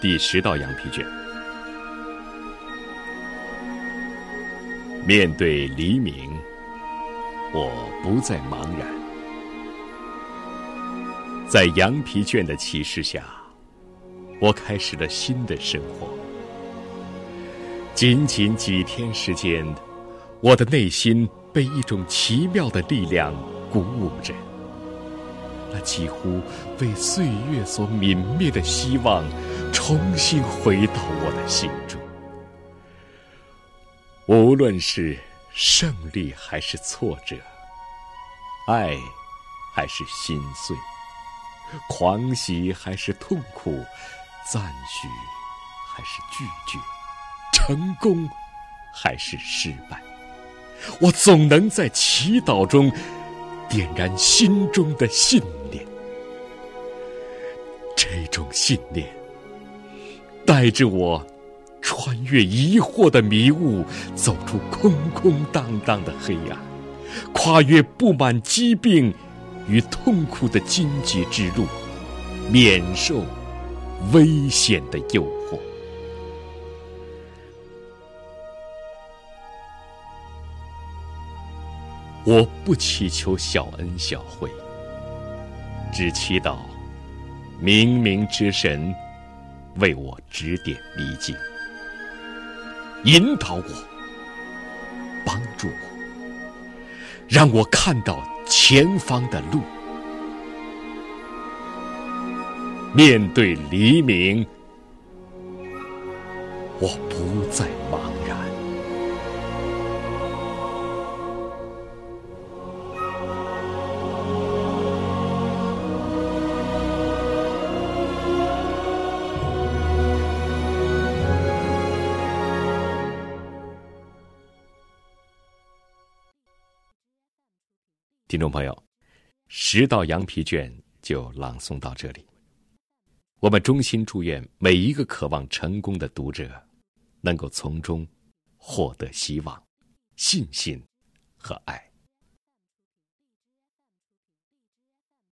第十道羊皮卷。面对黎明，我不再茫然。在羊皮卷的启示下，我开始了新的生活。仅仅几天时间，我的内心被一种奇妙的力量鼓舞着。那几乎被岁月所泯灭的希望，重新回到我的心中。无论是胜利还是挫折，爱还是心碎，狂喜还是痛苦，赞许还是拒绝，成功还是失败，我总能在祈祷中点燃心中的信念。这种信念带着我穿越疑惑的迷雾，走出空空荡荡的黑暗，跨越布满疾病与痛苦的荆棘之路，免受危险的诱惑。我不祈求小恩小惠，只祈祷。冥冥之神为我指点迷津，引导我，帮助我，让我看到前方的路。面对黎明，我不再茫然。听众朋友，十道羊皮卷就朗诵到这里。我们衷心祝愿每一个渴望成功的读者，能够从中获得希望、信心和爱。